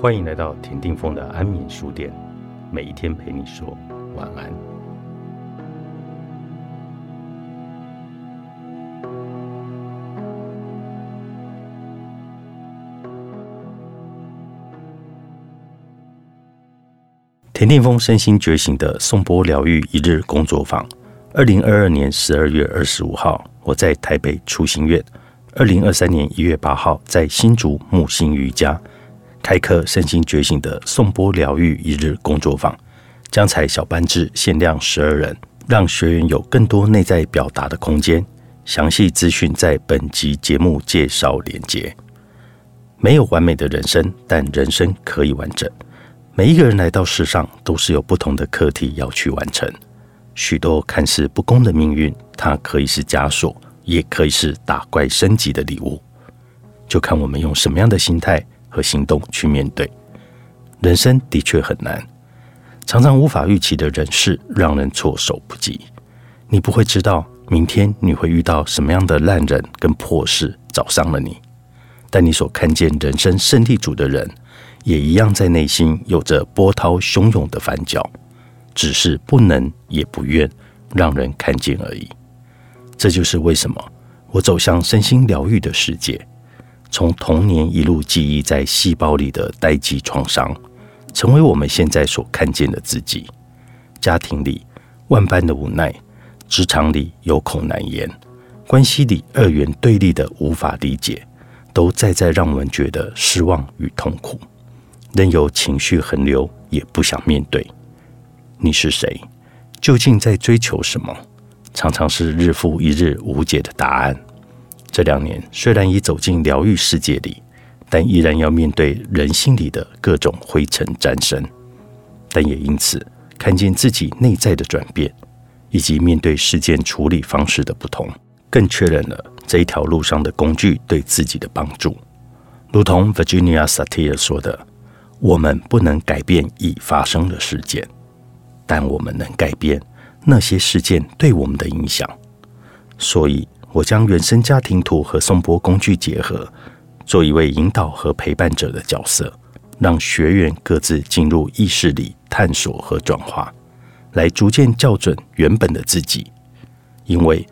欢迎来到田定峰的安眠书店，每一天陪你说晚安。田定峰身心觉醒的颂钵疗愈一日工作坊，二零二二年十二月二十五号，我在台北初心院；二零二三年一月八号，在新竹木星瑜伽。开课身心觉醒的颂钵疗愈一日工作坊，将采小班制，限量十二人，让学员有更多内在表达的空间。详细资讯在本集节目介绍连接。没有完美的人生，但人生可以完整。每一个人来到世上，都是有不同的课题要去完成。许多看似不公的命运，它可以是枷锁，也可以是打怪升级的礼物，就看我们用什么样的心态。和行动去面对人生的确很难，常常无法预期的人事让人措手不及。你不会知道明天你会遇到什么样的烂人跟破事找上了你，但你所看见人生胜利组的人，也一样在内心有着波涛汹涌的翻搅，只是不能也不愿让人看见而已。这就是为什么我走向身心疗愈的世界。从童年一路记忆在细胞里的待机创伤，成为我们现在所看见的自己。家庭里万般的无奈，职场里有口难言，关系里二元对立的无法理解，都再再让我们觉得失望与痛苦，任由情绪横流，也不想面对。你是谁？究竟在追求什么？常常是日复一日无解的答案。这两年虽然已走进疗愈世界里，但依然要面对人心里的各种灰尘战身。但也因此看见自己内在的转变，以及面对事件处理方式的不同，更确认了这一条路上的工具对自己的帮助。如同 Virginia Satir 说的：“我们不能改变已发生的事件，但我们能改变那些事件对我们的影响。”所以。我将原生家庭图和颂钵工具结合，做一位引导和陪伴者的角色，让学员各自进入意识里探索和转化，来逐渐校准原本的自己。因为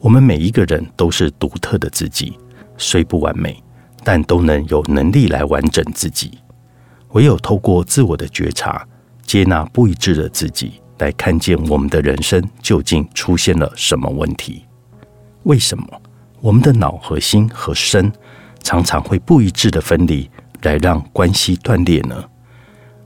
我们每一个人都是独特的自己，虽不完美，但都能有能力来完整自己。唯有透过自我的觉察，接纳不一致的自己，来看见我们的人生究竟出现了什么问题。为什么我们的脑和心和身常常会不一致的分离，来让关系断裂呢？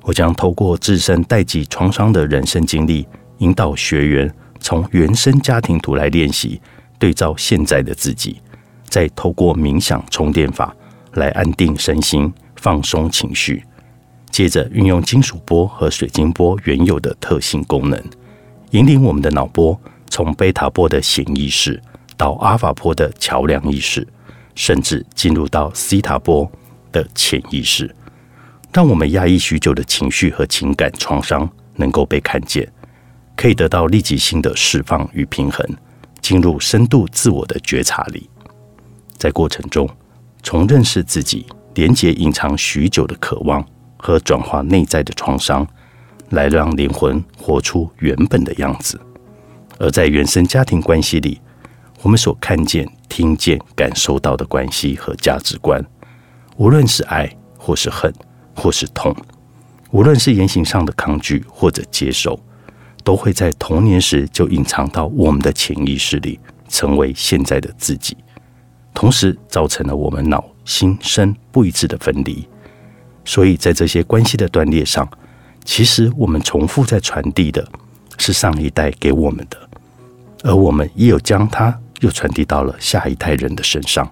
我将透过自身代际创伤的人生经历，引导学员从原生家庭图来练习对照现在的自己，再透过冥想充电法来安定身心、放松情绪，接着运用金属波和水晶波原有的特性功能，引领我们的脑波从贝塔波的潜意识。到阿法波的桥梁意识，甚至进入到西塔波的潜意识，让我们压抑许久的情绪和情感创伤能够被看见，可以得到立即性的释放与平衡，进入深度自我的觉察里。在过程中，从认识自己、连接隐藏许久的渴望和转化内在的创伤，来让灵魂活出原本的样子。而在原生家庭关系里，我们所看见、听见、感受到的关系和价值观，无论是爱，或是恨，或是痛，无论是言行上的抗拒或者接受，都会在童年时就隐藏到我们的潜意识里，成为现在的自己，同时造成了我们脑、心、身不一致的分离。所以在这些关系的断裂上，其实我们重复在传递的是上一代给我们的，而我们也有将它。又传递到了下一代人的身上。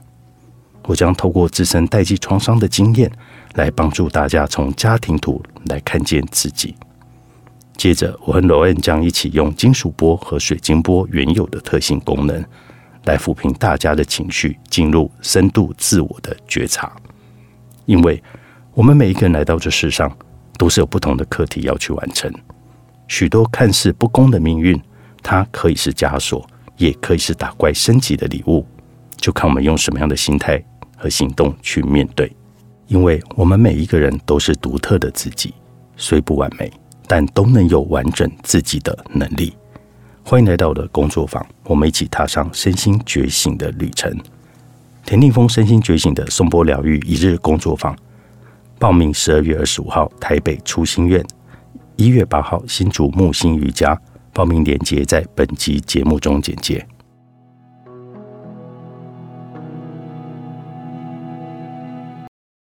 我将透过自身代际创伤的经验，来帮助大家从家庭图来看见自己。接着，我和罗恩将一起用金属波和水晶波原有的特性功能，来抚平大家的情绪，进入深度自我的觉察。因为我们每一个人来到这世上，都是有不同的课题要去完成。许多看似不公的命运，它可以是枷锁。也可以是打怪升级的礼物，就看我们用什么样的心态和行动去面对。因为我们每一个人都是独特的自己，虽不完美，但都能有完整自己的能力。欢迎来到我的工作坊，我们一起踏上身心觉醒的旅程。田定峰身心觉醒的颂钵疗愈一日工作坊，报名十二月二十五号台北初心院，一月八号新竹木星瑜伽。报名链接在本集节目中简介。